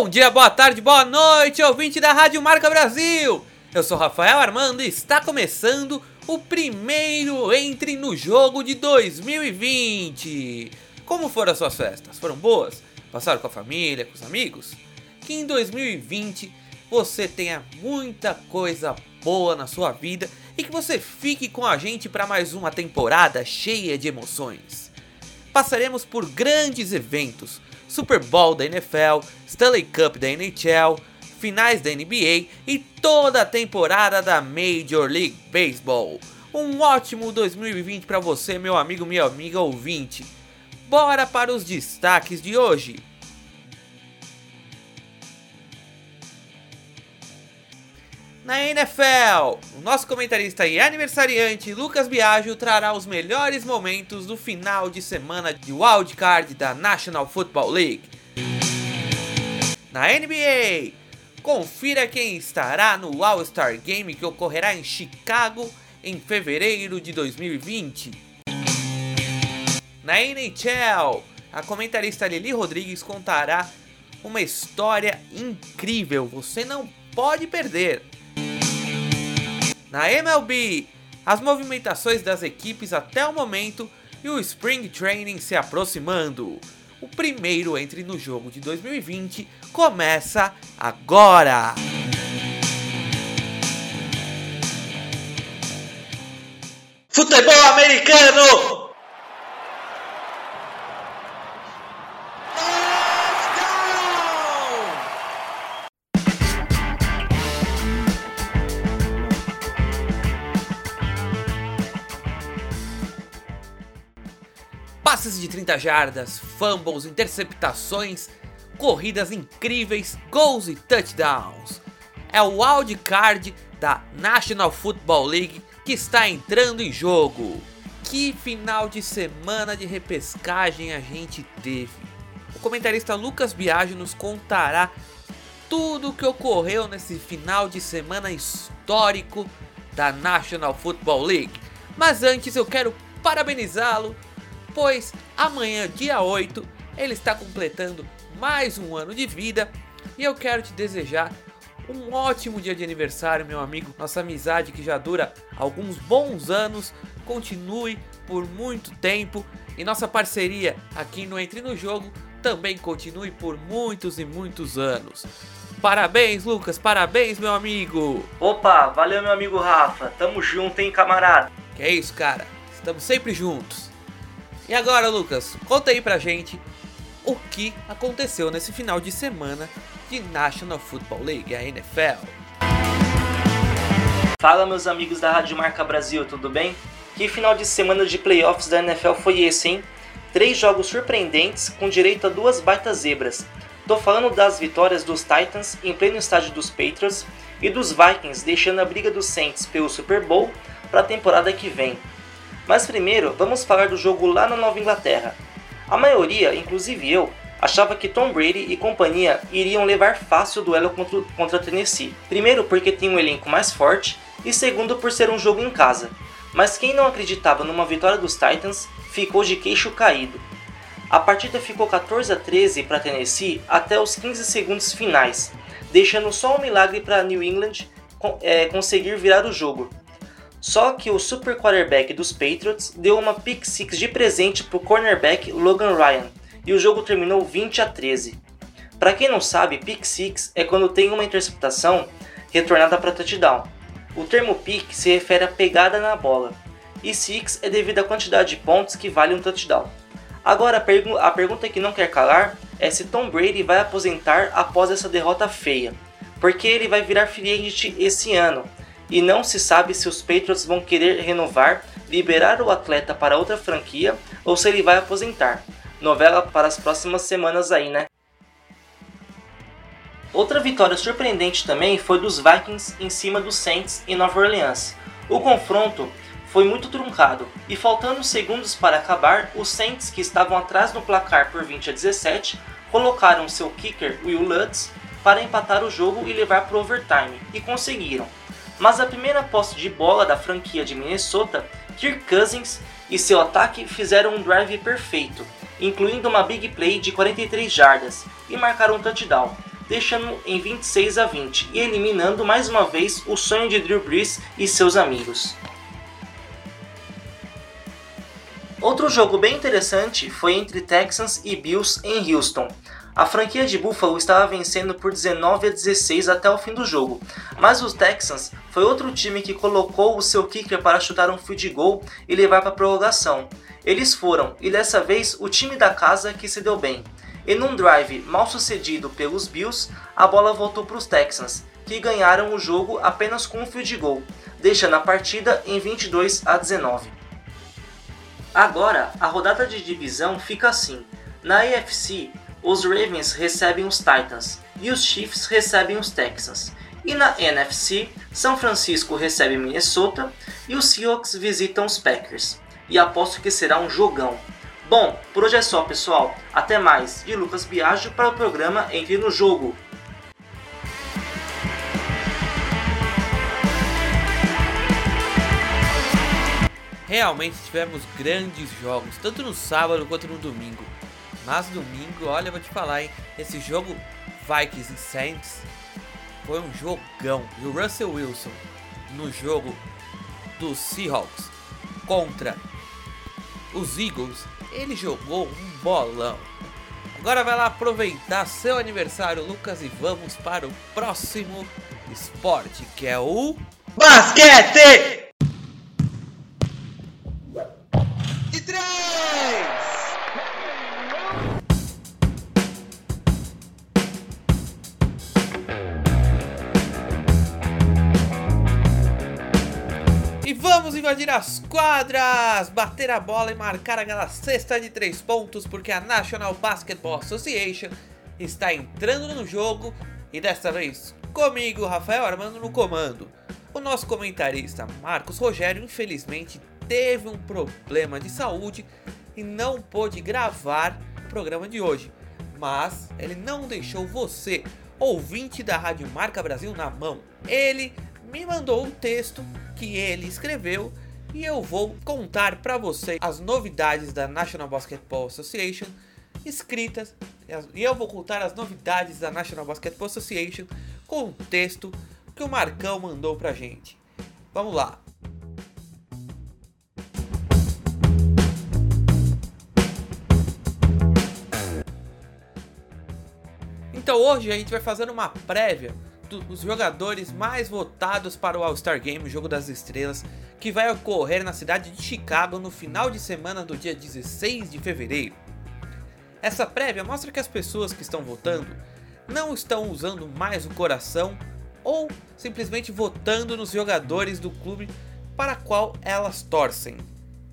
Bom dia, boa tarde, boa noite, ouvinte da Rádio Marca Brasil! Eu sou Rafael Armando e está começando o primeiro Entre no Jogo de 2020. Como foram as suas festas? Foram boas? Passaram com a família, com os amigos? Que em 2020 você tenha muita coisa boa na sua vida e que você fique com a gente para mais uma temporada cheia de emoções. Passaremos por grandes eventos Super Bowl da NFL, Stanley Cup da NHL, finais da NBA e toda a temporada da Major League Baseball. Um ótimo 2020 para você, meu amigo, minha amiga ouvinte. Bora para os destaques de hoje. Na NFL, o nosso comentarista e aniversariante Lucas Biagio trará os melhores momentos do final de semana de wildcard da National Football League. Na NBA, confira quem estará no All-Star Game que ocorrerá em Chicago em fevereiro de 2020. Na NHL, a comentarista Lili Rodrigues contará uma história incrível, você não pode perder. Na MLB, as movimentações das equipes até o momento e o Spring Training se aproximando. O primeiro entre no jogo de 2020 começa agora! Futebol americano! Passes de 30 jardas, fumbles, interceptações, corridas incríveis, gols e touchdowns. É o wildcard da National Football League que está entrando em jogo. Que final de semana de repescagem a gente teve. O comentarista Lucas Biagio nos contará tudo o que ocorreu nesse final de semana histórico da National Football League. Mas antes eu quero parabenizá-lo pois amanhã, dia 8, ele está completando mais um ano de vida e eu quero te desejar um ótimo dia de aniversário, meu amigo. Nossa amizade que já dura alguns bons anos continue por muito tempo e nossa parceria aqui no Entre no Jogo também continue por muitos e muitos anos. Parabéns, Lucas, parabéns, meu amigo. Opa, valeu, meu amigo Rafa. Tamo junto, hein, camarada. Que é isso, cara. Estamos sempre juntos. E agora, Lucas, conta aí pra gente o que aconteceu nesse final de semana de National Football League, a NFL. Fala, meus amigos da Rádio Marca Brasil, tudo bem? Que final de semana de playoffs da NFL foi esse, hein? Três jogos surpreendentes com direito a duas baitas zebras. Tô falando das vitórias dos Titans em pleno estádio dos Patriots e dos Vikings deixando a briga dos Saints pelo Super Bowl para a temporada que vem. Mas primeiro, vamos falar do jogo lá na Nova Inglaterra. A maioria, inclusive eu, achava que Tom Brady e companhia iriam levar fácil o duelo contra, contra Tennessee. Primeiro porque tem um elenco mais forte e segundo por ser um jogo em casa. Mas quem não acreditava numa vitória dos Titans ficou de queixo caído. A partida ficou 14 a 13 para Tennessee até os 15 segundos finais, deixando só um milagre para New England é, conseguir virar o jogo. Só que o super quarterback dos Patriots deu uma pick six de presente para o cornerback Logan Ryan e o jogo terminou 20 a 13. Para quem não sabe, pick six é quando tem uma interceptação retornada para touchdown. O termo pick se refere à pegada na bola e six é devido à quantidade de pontos que vale um touchdown. Agora a, pergu a pergunta que não quer calar é se Tom Brady vai aposentar após essa derrota feia, porque ele vai virar free agent esse ano e não se sabe se os Patriots vão querer renovar, liberar o atleta para outra franquia ou se ele vai aposentar. Novela para as próximas semanas aí, né? Outra vitória surpreendente também foi dos Vikings em cima dos Saints em Nova Orleans. O confronto foi muito truncado e faltando segundos para acabar, os Saints que estavam atrás no placar por 20 a 17 colocaram seu kicker Will Lutz para empatar o jogo e levar para o overtime e conseguiram mas a primeira posse de bola da franquia de Minnesota, Kirk Cousins e seu ataque fizeram um drive perfeito, incluindo uma big play de 43 jardas, e marcaram um touchdown, deixando em 26 a 20 e eliminando mais uma vez o sonho de Drew Brees e seus amigos. Outro jogo bem interessante foi entre Texans e Bills em Houston. A franquia de Buffalo estava vencendo por 19 a 16 até o fim do jogo, mas os Texans foi outro time que colocou o seu kicker para chutar um field goal e levar para a prorrogação. Eles foram, e dessa vez o time da casa que se deu bem. Em um drive mal sucedido pelos Bills, a bola voltou para os Texans, que ganharam o jogo apenas com um field goal, deixando a partida em 22 a 19. Agora, a rodada de divisão fica assim. Na AFC, os Ravens recebem os Titans e os Chiefs recebem os Texans. E na NFC, São Francisco recebe Minnesota e os Seahawks visitam os Packers. E aposto que será um jogão. Bom, por hoje é só, pessoal. Até mais. De Lucas Biagio para o programa Entre no Jogo. Realmente tivemos grandes jogos, tanto no sábado quanto no domingo. Mas domingo, olha, eu vou te falar, hein? Esse jogo Vikings e Saints foi um jogão. E o Russell Wilson no jogo dos Seahawks contra os Eagles, ele jogou um bolão. Agora vai lá aproveitar seu aniversário, Lucas, e vamos para o próximo esporte, que é o basquete. Invadir as quadras, bater a bola e marcar aquela cesta de três pontos, porque a National Basketball Association está entrando no jogo e desta vez comigo, Rafael Armando, no comando. O nosso comentarista Marcos Rogério, infelizmente, teve um problema de saúde e não pôde gravar o programa de hoje, mas ele não deixou você, ouvinte da Rádio Marca Brasil, na mão. Ele me mandou um texto que ele escreveu e eu vou contar para você as novidades da National Basketball Association escritas e eu vou contar as novidades da National Basketball Association com o texto que o Marcão mandou pra gente. Vamos lá. Então hoje a gente vai fazer uma prévia dos jogadores mais votados para o All-Star Game, o Jogo das Estrelas, que vai ocorrer na cidade de Chicago no final de semana do dia 16 de fevereiro. Essa prévia mostra que as pessoas que estão votando não estão usando mais o coração ou simplesmente votando nos jogadores do clube para qual elas torcem.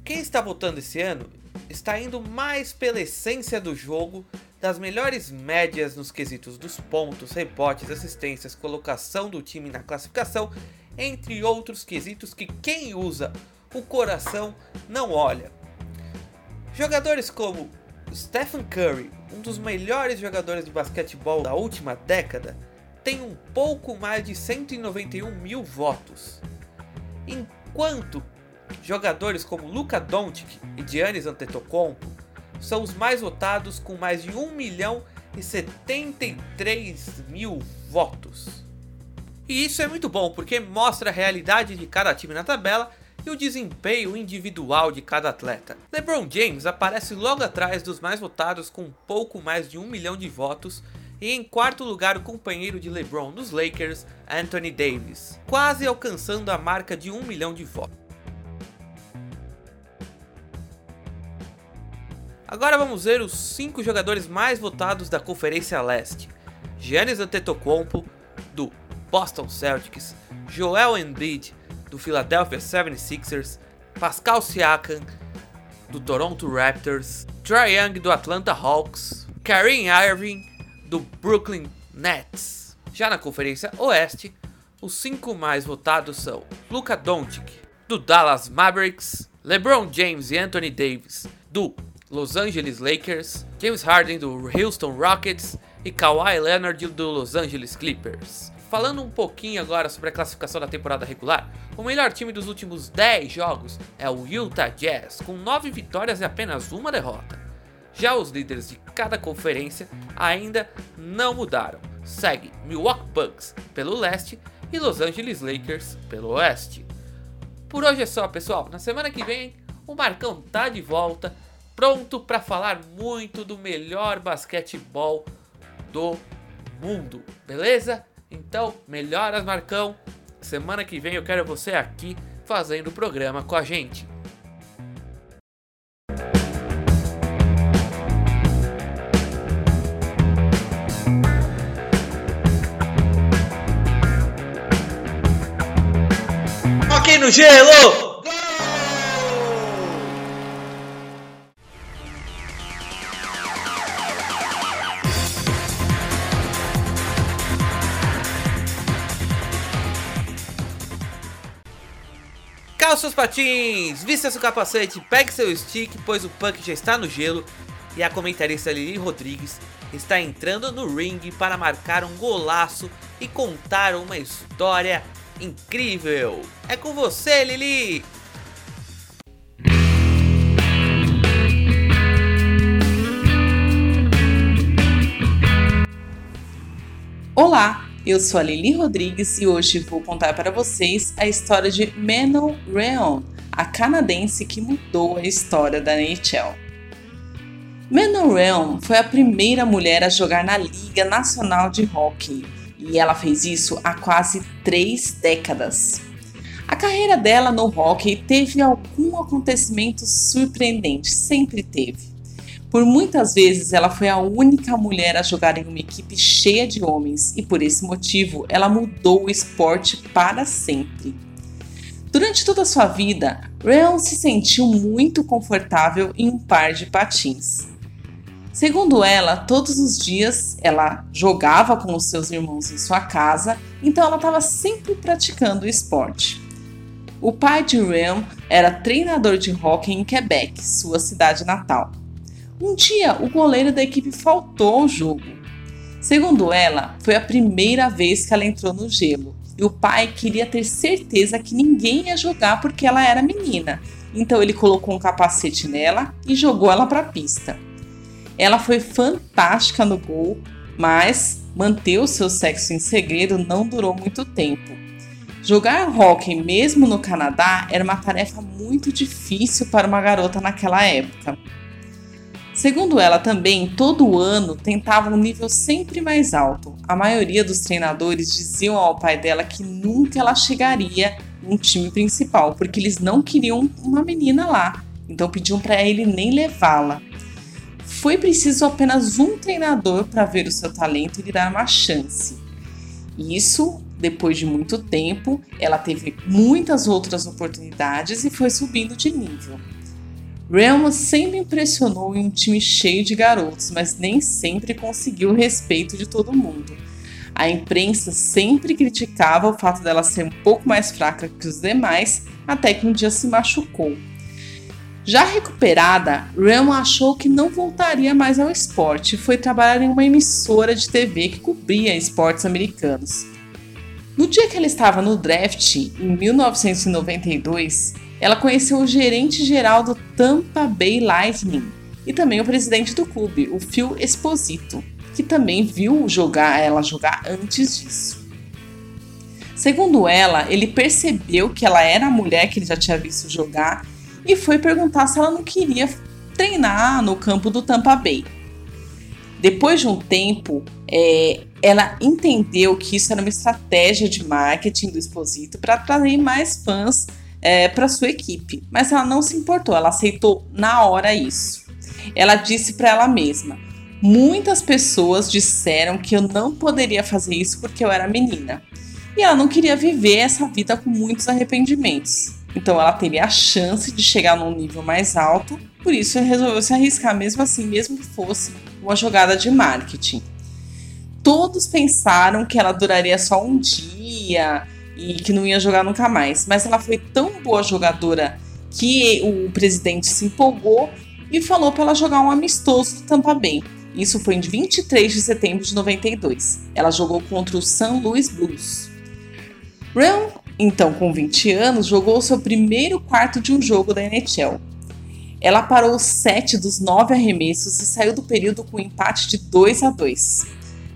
Quem está votando esse ano está indo mais pela essência do jogo das melhores médias nos quesitos dos pontos, rebotes, assistências, colocação do time na classificação, entre outros quesitos que quem usa o coração não olha. Jogadores como Stephen Curry, um dos melhores jogadores de basquetebol da última década, tem um pouco mais de 191 mil votos. Enquanto jogadores como Luka Doncic e Giannis Antetokounmpo são os mais votados com mais de 1 milhão e 73 mil votos. E isso é muito bom porque mostra a realidade de cada time na tabela e o desempenho individual de cada atleta. LeBron James aparece logo atrás dos mais votados com pouco mais de 1 milhão de votos e em quarto lugar o companheiro de LeBron dos Lakers, Anthony Davis, quase alcançando a marca de 1 milhão de votos. Agora vamos ver os 5 jogadores mais votados da Conferência Leste. Giannis Antetokounmpo, do Boston Celtics, Joel Embiid, do Philadelphia 76ers, Pascal Siakam, do Toronto Raptors, Trae Young, do Atlanta Hawks, Kareem Irving, do Brooklyn Nets. Já na Conferência Oeste, os 5 mais votados são Luka Doncic, do Dallas Mavericks, LeBron James e Anthony Davis, do Los Angeles Lakers, James Harden do Houston Rockets e Kawhi Leonard do Los Angeles Clippers. Falando um pouquinho agora sobre a classificação da temporada regular, o melhor time dos últimos 10 jogos é o Utah Jazz, com 9 vitórias e apenas uma derrota. Já os líderes de cada conferência ainda não mudaram. segue Milwaukee Bucks pelo leste e Los Angeles Lakers pelo oeste. Por hoje é só, pessoal. Na semana que vem, o Marcão tá de volta, pronto para falar muito do melhor basquetebol do mundo, beleza? Então, melhoras, Marcão. Semana que vem eu quero você aqui fazendo o programa com a gente. Ok no gelo! Seus patins, vista seu capacete, pegue seu stick, pois o punk já está no gelo e a comentarista Lili Rodrigues está entrando no ringue para marcar um golaço e contar uma história incrível. É com você, Lili! Olá, eu sou a Lili Rodrigues e hoje vou contar para vocês a história de Manon Rheon, a canadense que mudou a história da NHL. Manon Rheon foi a primeira mulher a jogar na Liga Nacional de Hockey e ela fez isso há quase três décadas. A carreira dela no hockey teve algum acontecimento surpreendente, sempre teve. Por muitas vezes ela foi a única mulher a jogar em uma equipe cheia de homens e por esse motivo ela mudou o esporte para sempre. Durante toda a sua vida, Ryan se sentiu muito confortável em um par de patins. Segundo ela, todos os dias ela jogava com os seus irmãos em sua casa, então ela estava sempre praticando o esporte. O pai de Ryan era treinador de hóquei em Quebec, sua cidade natal. Um dia, o goleiro da equipe faltou ao jogo. Segundo ela, foi a primeira vez que ela entrou no gelo e o pai queria ter certeza que ninguém ia jogar porque ela era menina. Então ele colocou um capacete nela e jogou ela para a pista. Ela foi fantástica no gol, mas manter o seu sexo em segredo não durou muito tempo. Jogar hockey mesmo no Canadá era uma tarefa muito difícil para uma garota naquela época. Segundo ela também, todo ano tentava um nível sempre mais alto. A maioria dos treinadores diziam ao pai dela que nunca ela chegaria no time principal, porque eles não queriam uma menina lá. Então pediam para ele nem levá-la. Foi preciso apenas um treinador para ver o seu talento e lhe dar uma chance. Isso, depois de muito tempo, ela teve muitas outras oportunidades e foi subindo de nível. Ramos sempre impressionou em um time cheio de garotos, mas nem sempre conseguiu o respeito de todo mundo. A imprensa sempre criticava o fato dela ser um pouco mais fraca que os demais, até que um dia se machucou. Já recuperada, Ram achou que não voltaria mais ao esporte e foi trabalhar em uma emissora de TV que cobria esportes americanos. No dia que ela estava no draft, em 1992, ela conheceu o gerente geral do Tampa Bay Lightning e também o presidente do clube, o Phil Esposito, que também viu jogar ela jogar antes disso. Segundo ela, ele percebeu que ela era a mulher que ele já tinha visto jogar e foi perguntar se ela não queria treinar no campo do Tampa Bay. Depois de um tempo, é, ela entendeu que isso era uma estratégia de marketing do Exposito para atrair mais fãs é, para sua equipe, mas ela não se importou, ela aceitou na hora isso. Ela disse para ela mesma: muitas pessoas disseram que eu não poderia fazer isso porque eu era menina. E ela não queria viver essa vida com muitos arrependimentos. Então ela teria a chance de chegar num nível mais alto, por isso resolveu se arriscar mesmo assim, mesmo que fosse uma jogada de marketing. Todos pensaram que ela duraria só um dia, e que não ia jogar nunca mais. Mas ela foi tão boa jogadora que o presidente se empolgou e falou para ela jogar um amistoso do Tampa Bay. Isso foi em 23 de setembro de 92. Ela jogou contra o St. Louis Blues. Ram, então com 20 anos, jogou seu primeiro quarto de um jogo da NHL. Ela parou sete dos nove arremessos e saiu do período com um empate de 2 a 2.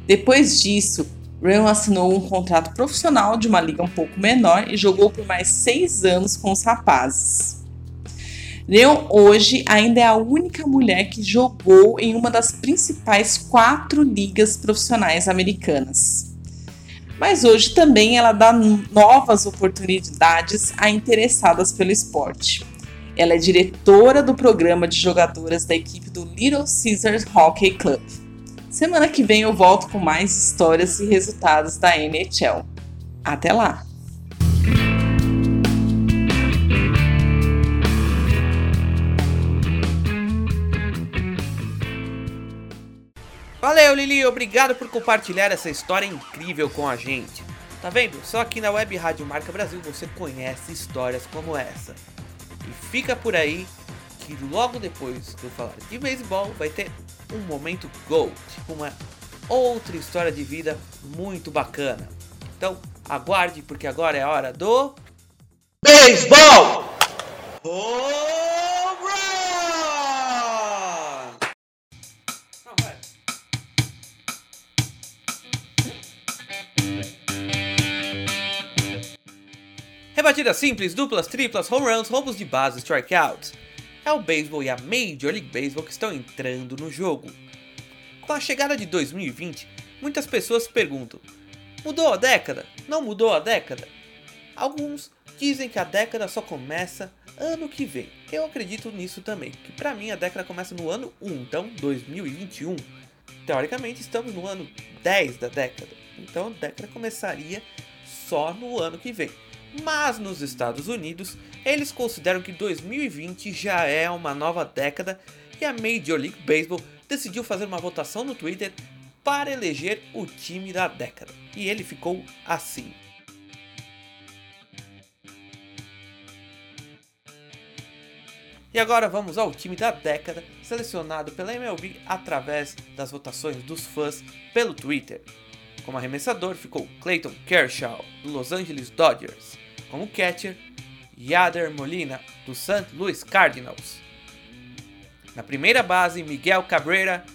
Depois disso, Ryan assinou um contrato profissional de uma liga um pouco menor e jogou por mais seis anos com os rapazes. Leon hoje ainda é a única mulher que jogou em uma das principais quatro ligas profissionais americanas. Mas hoje também ela dá novas oportunidades a interessadas pelo esporte. Ela é diretora do programa de jogadoras da equipe do Little Caesars Hockey Club. Semana que vem eu volto com mais histórias e resultados da NHL. Até lá! Valeu, Lili, obrigado por compartilhar essa história incrível com a gente. Tá vendo? Só aqui na Web Rádio Marca Brasil você conhece histórias como essa. E fica por aí que logo depois que eu falar de beisebol vai ter um momento GOAT, uma outra história de vida muito bacana. Então aguarde porque agora é a hora do beisebol! Rebatidas simples, duplas, triplas, home runs, roubos de base, strikeouts. É o beisebol e a Major League Baseball que estão entrando no jogo. Com a chegada de 2020, muitas pessoas perguntam: mudou a década? Não mudou a década? Alguns dizem que a década só começa ano que vem. Eu acredito nisso também, que para mim a década começa no ano 1, então 2021. Teoricamente estamos no ano 10 da década, então a década começaria só no ano que vem. Mas nos Estados Unidos, eles consideram que 2020 já é uma nova década e a Major League Baseball decidiu fazer uma votação no Twitter para eleger o time da década. E ele ficou assim. E agora vamos ao time da década, selecionado pela MLB através das votações dos fãs pelo Twitter. Como arremessador ficou Clayton Kershaw, do Los Angeles Dodgers. Como catcher, Yader Molina, do St. Louis Cardinals. Na primeira base, Miguel Cabrera,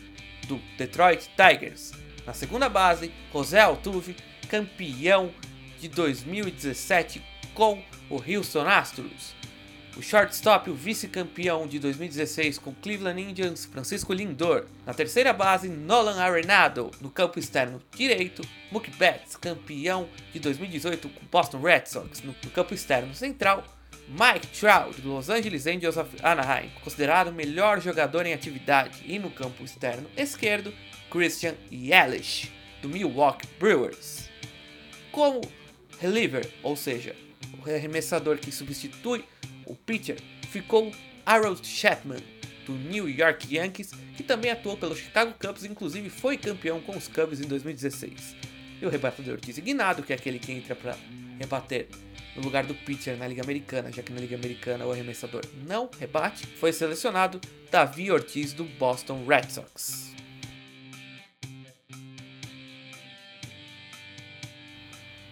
do Detroit Tigers. Na segunda base, José Altuve, campeão de 2017 com o Houston Astros. O shortstop, o vice-campeão de 2016 com Cleveland Indians, Francisco Lindor. Na terceira base, Nolan Arenado. No campo externo direito, Mookie Betts, campeão de 2018 com Boston Red Sox. No, no campo externo central, Mike Trout, do Los Angeles Angels of Anaheim, considerado o melhor jogador em atividade. E no campo externo esquerdo, Christian Yelich, do Milwaukee Brewers. Como reliever, ou seja, o arremessador que substitui o pitcher ficou Harold Chapman, do New York Yankees, que também atuou pelo Chicago Cubs e inclusive foi campeão com os Cubs em 2016. E o rebatedor designado, que é aquele que entra para rebater no lugar do pitcher na Liga Americana, já que na Liga Americana o arremessador não rebate, foi selecionado Davi Ortiz do Boston Red Sox.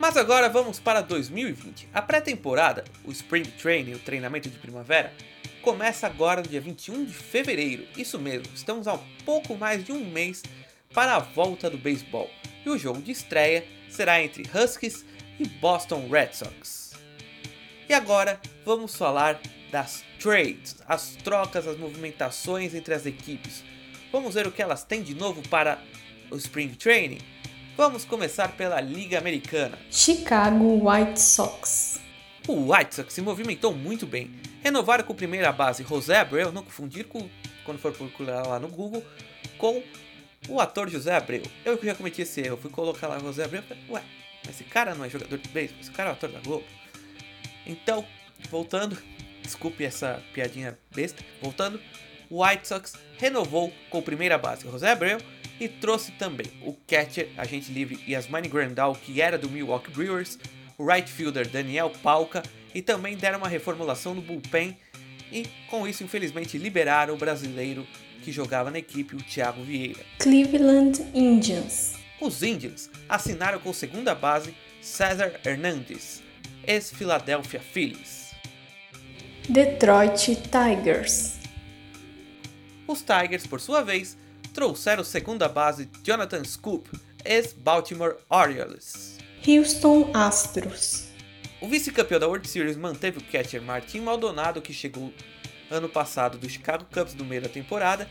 Mas agora vamos para 2020. A pré-temporada, o Spring Training, o treinamento de primavera, começa agora no dia 21 de fevereiro. Isso mesmo, estamos há pouco mais de um mês para a volta do beisebol. E o jogo de estreia será entre Huskies e Boston Red Sox. E agora vamos falar das trades, as trocas, as movimentações entre as equipes. Vamos ver o que elas têm de novo para o Spring Training. Vamos começar pela Liga Americana. Chicago White Sox. O White Sox se movimentou muito bem. Renovaram com primeira base José Abreu, não confundir com, quando for procurar lá no Google, com o ator José Abreu. Eu já cometi esse erro, fui colocar lá José Abreu e falei, ué, mas esse cara não é jogador de beisebol, esse cara é ator da Globo. Então, voltando, desculpe essa piadinha besta, voltando, o White Sox renovou com primeira base José Abreu e trouxe também o catcher, agente livre Yasmani Grandal, que era do Milwaukee Brewers, o right fielder Daniel Palca e também deram uma reformulação no bullpen e com isso infelizmente liberaram o brasileiro que jogava na equipe, o Thiago Vieira. Cleveland Indians. Os Indians assinaram com segunda base César Hernandes, ex-Philadelphia Phillies. Detroit Tigers. Os Tigers, por sua vez, trouxeram segunda base Jonathan Scoop, ex-Baltimore Orioles. Houston Astros. O vice-campeão da World Series manteve o catcher Martin Maldonado, que chegou ano passado do Chicago Cubs no meio da temporada,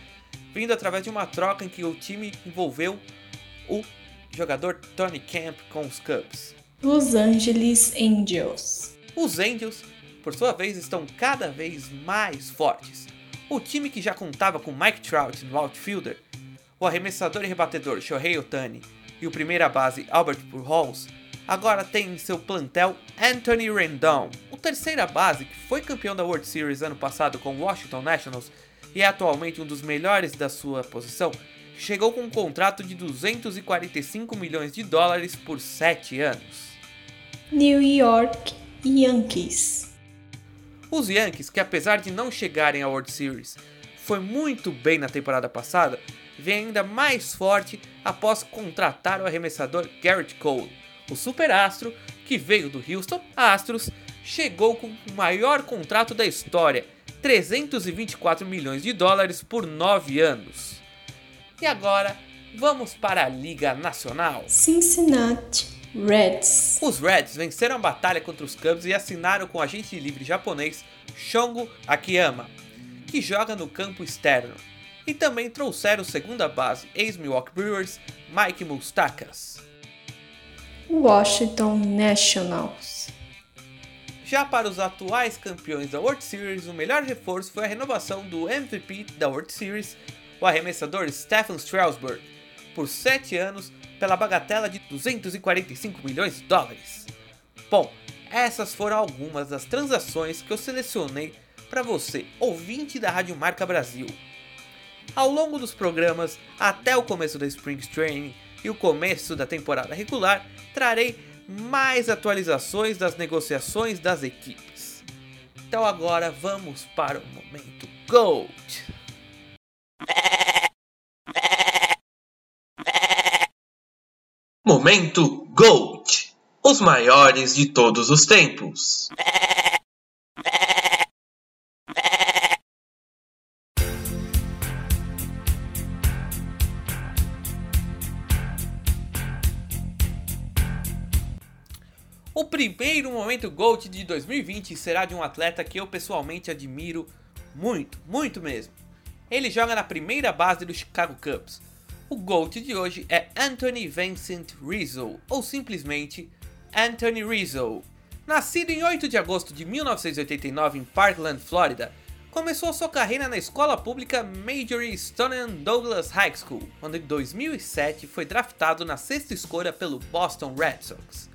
vindo através de uma troca em que o time envolveu o jogador Tony Camp com os Cubs. Los Angeles Angels. Os Angels, por sua vez, estão cada vez mais fortes. O time que já contava com Mike Trout no outfielder, o arremessador e rebatedor Shohei Otani e o primeira base Albert Pujols agora tem em seu plantel Anthony Rendon, o terceira base que foi campeão da World Series ano passado com o Washington Nationals e é atualmente um dos melhores da sua posição, chegou com um contrato de 245 milhões de dólares por 7 anos. New York Yankees. Os Yankees, que apesar de não chegarem à World Series, foi muito bem na temporada passada, vem ainda mais forte após contratar o arremessador Garrett Cole, o superastro que veio do Houston Astros chegou com o maior contrato da história, 324 milhões de dólares por 9 anos. E agora, vamos para a Liga Nacional. Cincinnati Reds. Os Reds venceram a batalha contra os Cubs e assinaram com o agente livre japonês Shongo Akiyama, que joga no campo externo. E também trouxeram segunda base ex-Milwaukee Brewers Mike Moustakas. Washington Nationals. Já para os atuais campeões da World Series, o melhor reforço foi a renovação do MVP da World Series, o arremessador Stephen Strasburg, por 7 anos pela bagatela de 245 milhões de dólares. Bom, essas foram algumas das transações que eu selecionei para você, ouvinte da Rádio Marca Brasil. Ao longo dos programas, até o começo da Spring Training e o começo da temporada regular, trarei mais atualizações das negociações das equipes. Então agora vamos para o momento Gold. Momento Gold. Os maiores de todos os tempos. O primeiro momento GOAT de 2020 será de um atleta que eu pessoalmente admiro muito, muito mesmo. Ele joga na primeira base do Chicago Cubs. O GOAT de hoje é Anthony Vincent Rizzo, ou simplesmente Anthony Rizzo. Nascido em 8 de agosto de 1989 em Parkland, Flórida, começou sua carreira na escola pública Major Stoneman Douglas High School, quando em 2007 foi draftado na sexta escolha pelo Boston Red Sox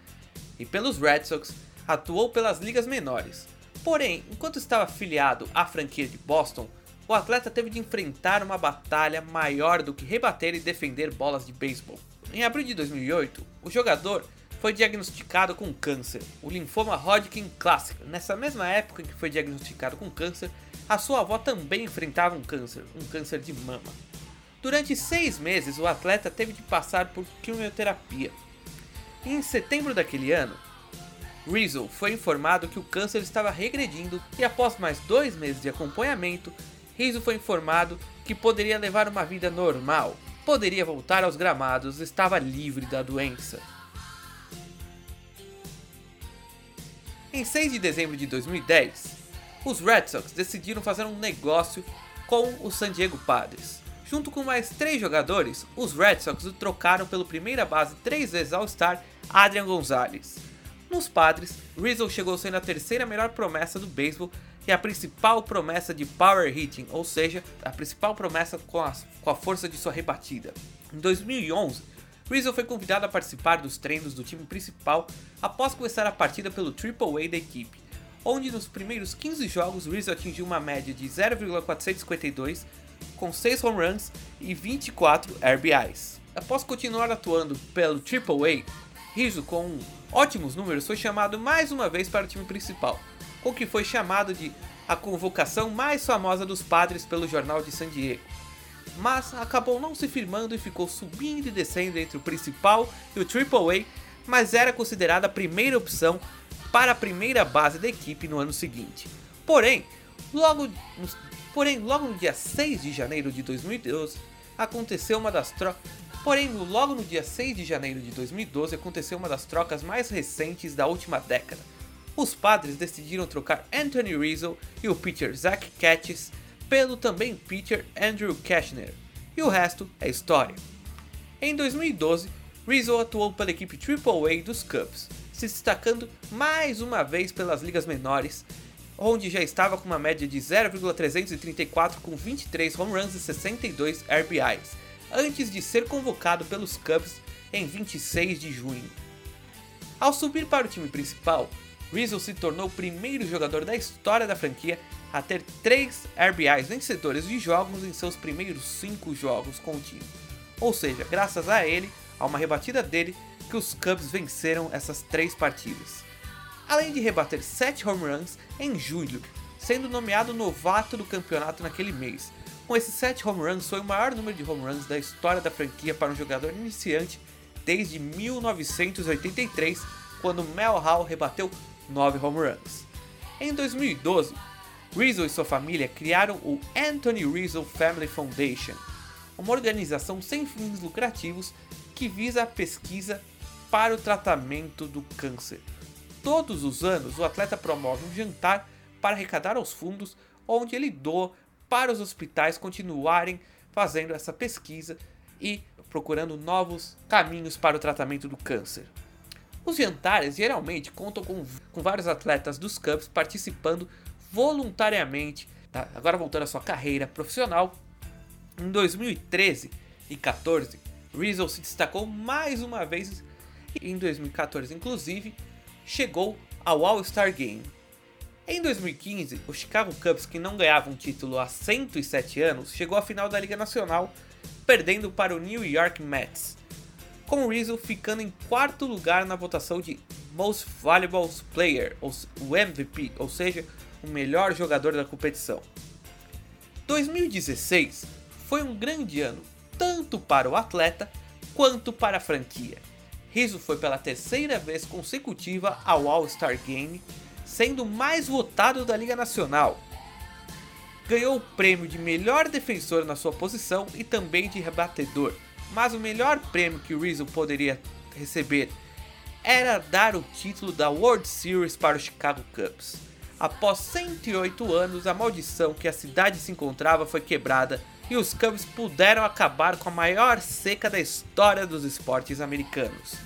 e pelos Red Sox, atuou pelas ligas menores. Porém, enquanto estava afiliado à franquia de Boston, o atleta teve de enfrentar uma batalha maior do que rebater e defender bolas de beisebol. Em abril de 2008, o jogador foi diagnosticado com câncer, o linfoma Hodgkin clássico. Nessa mesma época em que foi diagnosticado com câncer, a sua avó também enfrentava um câncer, um câncer de mama. Durante seis meses, o atleta teve de passar por quimioterapia, em setembro daquele ano, Rizzo foi informado que o câncer estava regredindo e após mais dois meses de acompanhamento, Rizzo foi informado que poderia levar uma vida normal, poderia voltar aos gramados, estava livre da doença. Em 6 de dezembro de 2010, os Red Sox decidiram fazer um negócio com o San Diego Padres. Junto com mais três jogadores, os Red Sox o trocaram pelo primeira base três vezes All-Star Adrian Gonzalez. Nos Padres, Rizzo chegou sendo a terceira melhor promessa do beisebol e a principal promessa de power hitting, ou seja, a principal promessa com a, com a força de sua rebatida. Em 2011, Rizzo foi convidado a participar dos treinos do time principal após começar a partida pelo Triple A da equipe, onde nos primeiros 15 jogos Rizzo atingiu uma média de 0,452 com 6 home runs e 24 RBIs. Após continuar atuando pelo Triple A, Rizzo, com ótimos números, foi chamado mais uma vez para o time principal, com o que foi chamado de a convocação mais famosa dos padres pelo jornal de San Diego. Mas acabou não se firmando e ficou subindo e descendo entre o principal e o Triple A, mas era considerada a primeira opção para a primeira base da equipe no ano seguinte. Porém, logo, porém, logo no dia 6 de janeiro de 2012, aconteceu uma das trocas Porém, logo no dia 6 de janeiro de 2012 aconteceu uma das trocas mais recentes da última década. Os padres decidiram trocar Anthony Rizzo e o pitcher Zach Catches pelo também pitcher Andrew Kashner, e o resto é história. Em 2012, Rizzo atuou pela equipe AAA dos Cubs, se destacando mais uma vez pelas ligas menores, onde já estava com uma média de 0,334 com 23 home runs e 62 RBIs, antes de ser convocado pelos Cubs em 26 de junho. Ao subir para o time principal, Rizzo se tornou o primeiro jogador da história da franquia a ter 3 RBIs vencedores de jogos em seus primeiros 5 jogos com o time. Ou seja, graças a ele, a uma rebatida dele, que os Cubs venceram essas 3 partidas. Além de rebater 7 home runs em julho, sendo nomeado novato do campeonato naquele mês. Com esses 7 home runs, foi o maior número de home runs da história da franquia para um jogador iniciante desde 1983, quando Mel Hall rebateu 9 home runs. Em 2012, Rizzo e sua família criaram o Anthony Rizzo Family Foundation, uma organização sem fins lucrativos que visa a pesquisa para o tratamento do câncer. Todos os anos, o atleta promove um jantar para arrecadar os fundos, onde ele doa para os hospitais continuarem fazendo essa pesquisa e procurando novos caminhos para o tratamento do câncer. Os jantares geralmente contam com, com vários atletas dos Cubs participando voluntariamente. Tá? Agora voltando à sua carreira profissional, em 2013 e 14, Rizzo se destacou mais uma vez e em 2014, inclusive, chegou ao All-Star Game. Em 2015, o Chicago Cubs, que não ganhava um título há 107 anos, chegou à final da Liga Nacional, perdendo para o New York Mets, com Rizzo ficando em quarto lugar na votação de Most Valuable Player, o MVP, ou seja, o melhor jogador da competição. 2016 foi um grande ano, tanto para o atleta quanto para a franquia. Rizzo foi pela terceira vez consecutiva ao All-Star Game, sendo mais votado da Liga Nacional. Ganhou o prêmio de melhor defensor na sua posição e também de rebatedor, mas o melhor prêmio que Rizzo poderia receber era dar o título da World Series para o Chicago Cubs. Após 108 anos, a maldição que a cidade se encontrava foi quebrada e os Cubs puderam acabar com a maior seca da história dos esportes americanos.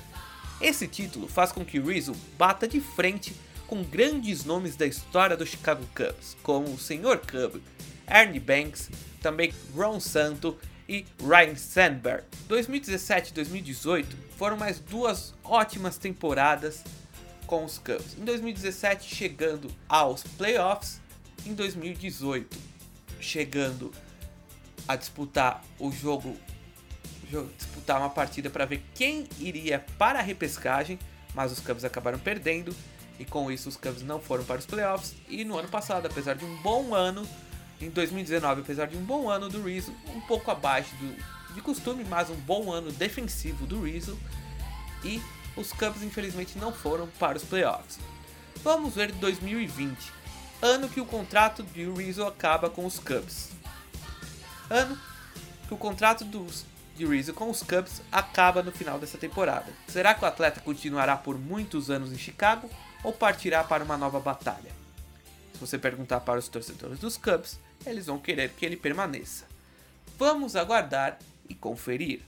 Esse título faz com que Rizzo bata de frente com grandes nomes da história do Chicago Cubs, como o Sr. Cub, Ernie Banks, também Ron Santo e Ryan Sandberg. 2017 e 2018 foram mais duas ótimas temporadas com os Cubs. Em 2017 chegando aos playoffs, em 2018 chegando a disputar o jogo, disputar uma partida para ver quem iria para a repescagem, mas os Cubs acabaram perdendo e com isso os Cubs não foram para os playoffs. E no ano passado, apesar de um bom ano, em 2019, apesar de um bom ano do Rizzo, um pouco abaixo do, de costume, mas um bom ano defensivo do Rizzo, e os Cubs infelizmente não foram para os playoffs. Vamos ver 2020, ano que o contrato de Rizzo acaba com os Cubs. Ano que o contrato dos, de Rizzo com os Cubs acaba no final dessa temporada. Será que o atleta continuará por muitos anos em Chicago ou partirá para uma nova batalha? Se você perguntar para os torcedores dos Cubs, eles vão querer que ele permaneça. Vamos aguardar e conferir.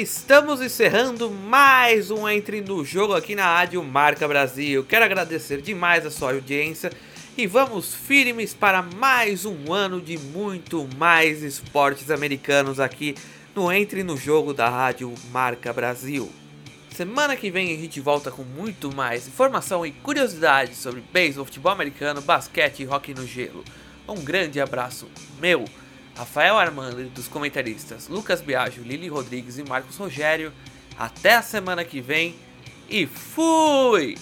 Estamos encerrando mais um Entre no Jogo aqui na Rádio Marca Brasil. Quero agradecer demais a sua audiência e vamos firmes para mais um ano de muito mais esportes americanos aqui no Entre no Jogo da Rádio Marca Brasil. Semana que vem a gente volta com muito mais informação e curiosidades sobre beisebol, futebol americano, basquete e rock no gelo. Um grande abraço meu, Rafael Armando dos comentaristas Lucas Biagio, Lili Rodrigues e Marcos Rogério. Até a semana que vem e fui!